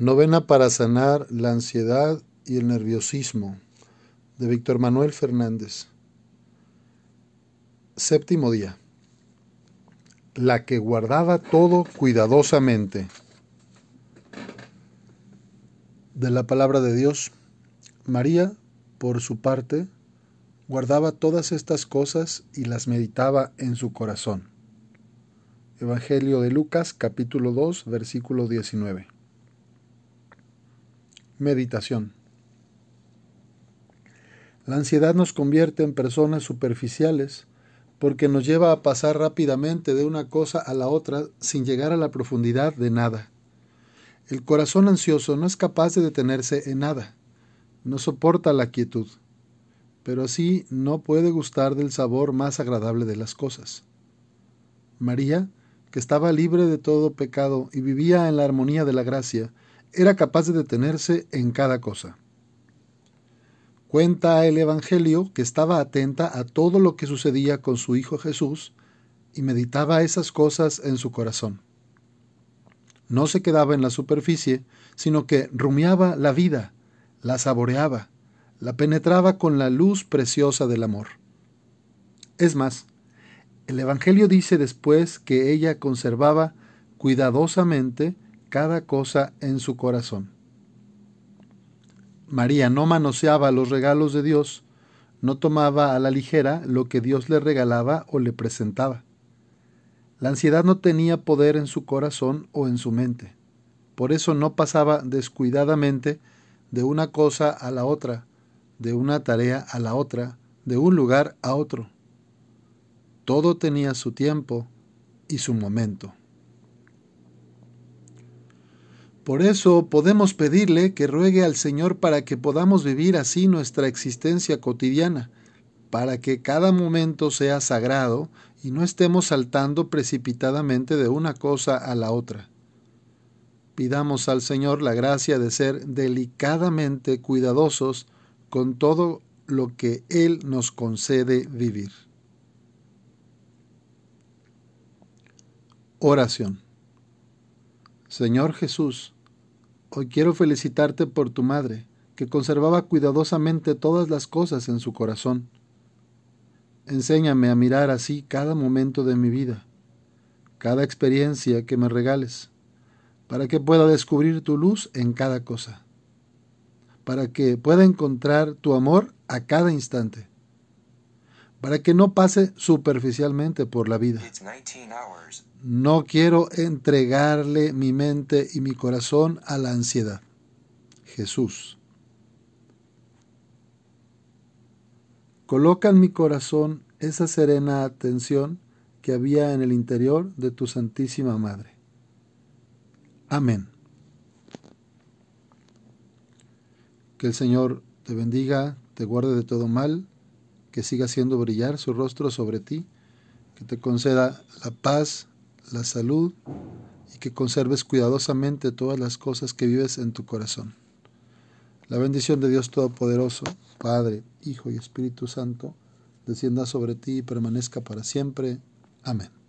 Novena para sanar la ansiedad y el nerviosismo de Víctor Manuel Fernández. Séptimo día. La que guardaba todo cuidadosamente. De la palabra de Dios, María, por su parte, guardaba todas estas cosas y las meditaba en su corazón. Evangelio de Lucas capítulo 2 versículo 19. Meditación. La ansiedad nos convierte en personas superficiales porque nos lleva a pasar rápidamente de una cosa a la otra sin llegar a la profundidad de nada. El corazón ansioso no es capaz de detenerse en nada, no soporta la quietud, pero así no puede gustar del sabor más agradable de las cosas. María, que estaba libre de todo pecado y vivía en la armonía de la gracia, era capaz de detenerse en cada cosa. Cuenta el Evangelio que estaba atenta a todo lo que sucedía con su Hijo Jesús y meditaba esas cosas en su corazón. No se quedaba en la superficie, sino que rumiaba la vida, la saboreaba, la penetraba con la luz preciosa del amor. Es más, el Evangelio dice después que ella conservaba cuidadosamente cada cosa en su corazón. María no manoseaba los regalos de Dios, no tomaba a la ligera lo que Dios le regalaba o le presentaba. La ansiedad no tenía poder en su corazón o en su mente. Por eso no pasaba descuidadamente de una cosa a la otra, de una tarea a la otra, de un lugar a otro. Todo tenía su tiempo y su momento. Por eso podemos pedirle que ruegue al Señor para que podamos vivir así nuestra existencia cotidiana, para que cada momento sea sagrado y no estemos saltando precipitadamente de una cosa a la otra. Pidamos al Señor la gracia de ser delicadamente cuidadosos con todo lo que Él nos concede vivir. Oración. Señor Jesús, Hoy quiero felicitarte por tu madre, que conservaba cuidadosamente todas las cosas en su corazón. Enséñame a mirar así cada momento de mi vida, cada experiencia que me regales, para que pueda descubrir tu luz en cada cosa, para que pueda encontrar tu amor a cada instante, para que no pase superficialmente por la vida. No quiero entregarle mi mente y mi corazón a la ansiedad. Jesús. Coloca en mi corazón esa serena atención que había en el interior de tu Santísima Madre. Amén. Que el Señor te bendiga, te guarde de todo mal, que siga haciendo brillar su rostro sobre ti, que te conceda la paz, la salud y que conserves cuidadosamente todas las cosas que vives en tu corazón. La bendición de Dios Todopoderoso, Padre, Hijo y Espíritu Santo, descienda sobre ti y permanezca para siempre. Amén.